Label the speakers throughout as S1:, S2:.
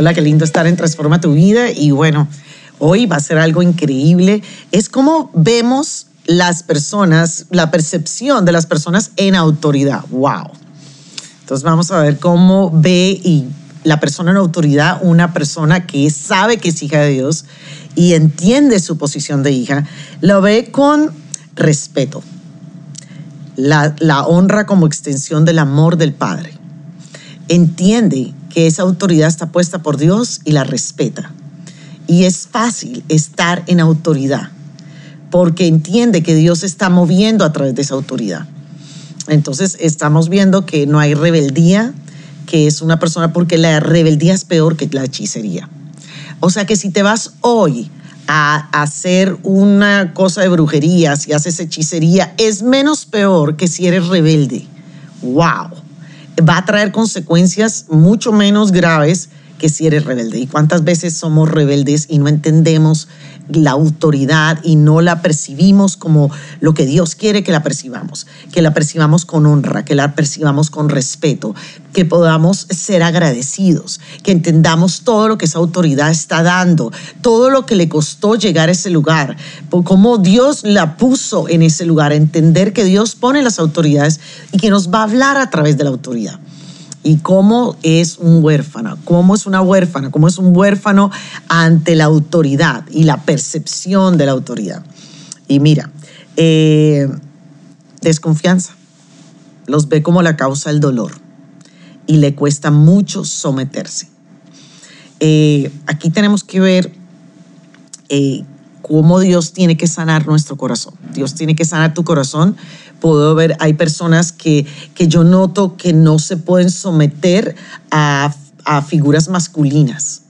S1: Hola, qué lindo estar en Transforma tu vida y bueno, hoy va a ser algo increíble. Es como vemos las personas, la percepción de las personas en autoridad. ¡Wow! Entonces vamos a ver cómo ve y la persona en autoridad, una persona que sabe que es hija de Dios y entiende su posición de hija, lo ve con respeto. La, la honra como extensión del amor del Padre. Entiende que esa autoridad está puesta por Dios y la respeta. Y es fácil estar en autoridad porque entiende que Dios está moviendo a través de esa autoridad. Entonces estamos viendo que no hay rebeldía, que es una persona, porque la rebeldía es peor que la hechicería. O sea que si te vas hoy a hacer una cosa de brujería, si haces hechicería, es menos peor que si eres rebelde. ¡Wow! Va a traer consecuencias mucho menos graves que si eres rebelde. ¿Y cuántas veces somos rebeldes y no entendemos la autoridad y no la percibimos como lo que Dios quiere que la percibamos? Que la percibamos con honra, que la percibamos con respeto, que podamos ser agradecidos, que entendamos todo lo que esa autoridad está dando, todo lo que le costó llegar a ese lugar, por cómo Dios la puso en ese lugar, entender que Dios pone las autoridades y que nos va a hablar a través de la autoridad y cómo es un huérfano, cómo es una huérfana, cómo es un huérfano ante la autoridad y la percepción de la autoridad. Y mira, eh, desconfianza, los ve como la causa del dolor y le cuesta mucho someterse. Eh, aquí tenemos que ver eh, cómo Dios tiene que sanar nuestro corazón. Dios tiene que sanar tu corazón puedo ver, hay personas que, que yo noto que no se pueden someter a, a figuras masculinas.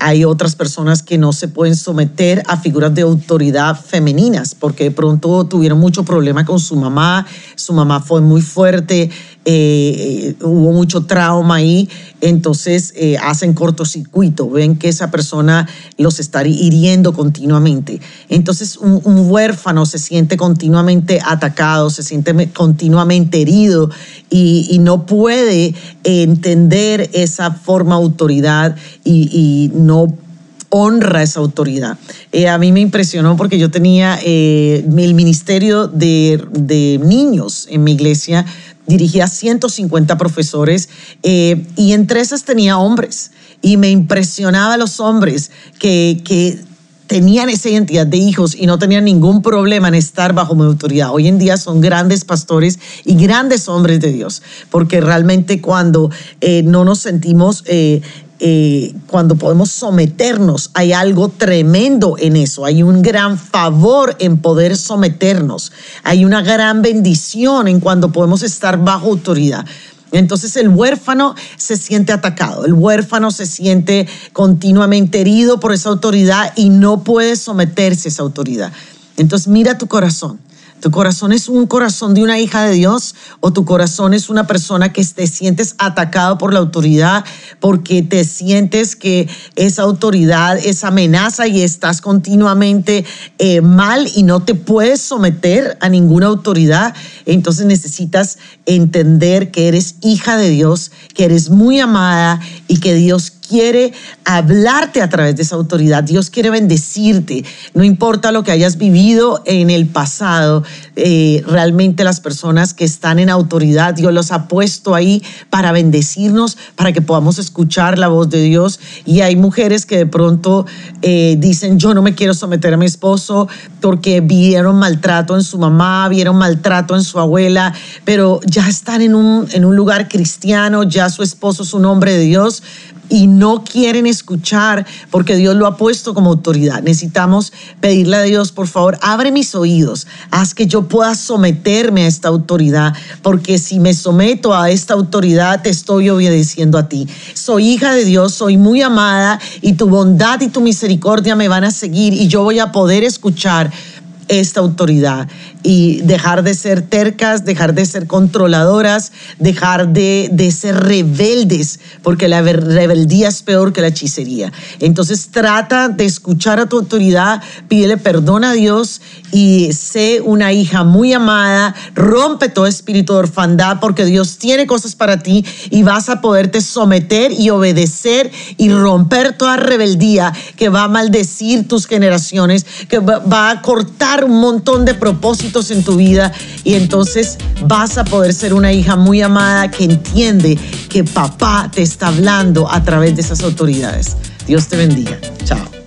S1: Hay otras personas que no se pueden someter a figuras de autoridad femeninas porque de pronto tuvieron mucho problema con su mamá, su mamá fue muy fuerte, eh, hubo mucho trauma ahí, entonces eh, hacen cortocircuito, ven que esa persona los está hiriendo continuamente. Entonces un, huérfano se siente continuamente atacado, se siente continuamente herido y, no puede entender esa forma de autoridad y, no honra esa autoridad. Eh, a mí me impresionó porque yo tenía el ministerio de, de, niños en mi iglesia dirigía a 150 profesores eh, y entre esas tenía hombres. Y me impresionaba los hombres que, que tenían esa identidad de hijos y no tenían ningún problema en estar bajo mi autoridad. Hoy en día son grandes pastores y grandes hombres de Dios, porque realmente cuando eh, no nos sentimos eh, eh, cuando podemos someternos, hay algo tremendo en eso, hay un gran favor en poder someternos, hay una gran bendición en cuando podemos estar bajo autoridad. Entonces el huérfano se siente atacado, el huérfano se siente continuamente herido por esa autoridad y no puede someterse a esa autoridad. Entonces mira tu corazón. ¿Tu corazón es un corazón de una hija de Dios o tu corazón es una persona que te sientes atacado por la autoridad porque te sientes que esa autoridad es amenaza y estás continuamente eh, mal y no te puedes someter a ninguna autoridad? Entonces necesitas entender que eres hija de Dios, que eres muy amada y que Dios quiere hablarte a través de esa autoridad. Dios quiere bendecirte. No importa lo que hayas vivido en el pasado, eh, realmente las personas que están en autoridad, Dios los ha puesto ahí para bendecirnos, para que podamos escuchar la voz de Dios. Y hay mujeres que de pronto eh, dicen, yo no me quiero someter a mi esposo porque vieron maltrato en su mamá, vieron maltrato en su abuela, pero ya están en un, en un lugar cristiano, ya su esposo es un hombre de Dios, y no quieren escuchar porque Dios lo ha puesto como autoridad. Necesitamos pedirle a Dios, por favor, abre mis oídos, haz que yo pueda someterme a esta autoridad, porque si me someto a esta autoridad, te estoy obedeciendo a ti. Soy hija de Dios, soy muy amada y tu bondad y tu misericordia me van a seguir y yo voy a poder escuchar esta autoridad y dejar de ser tercas, dejar de ser controladoras, dejar de, de ser rebeldes, porque la rebeldía es peor que la hechicería. Entonces trata de escuchar a tu autoridad, pídele perdón a Dios y sé una hija muy amada, rompe todo espíritu de orfandad porque Dios tiene cosas para ti y vas a poderte someter y obedecer y romper toda rebeldía que va a maldecir tus generaciones, que va a cortar un montón de propósitos en tu vida y entonces vas a poder ser una hija muy amada que entiende que papá te está hablando a través de esas autoridades. Dios te bendiga. Chao.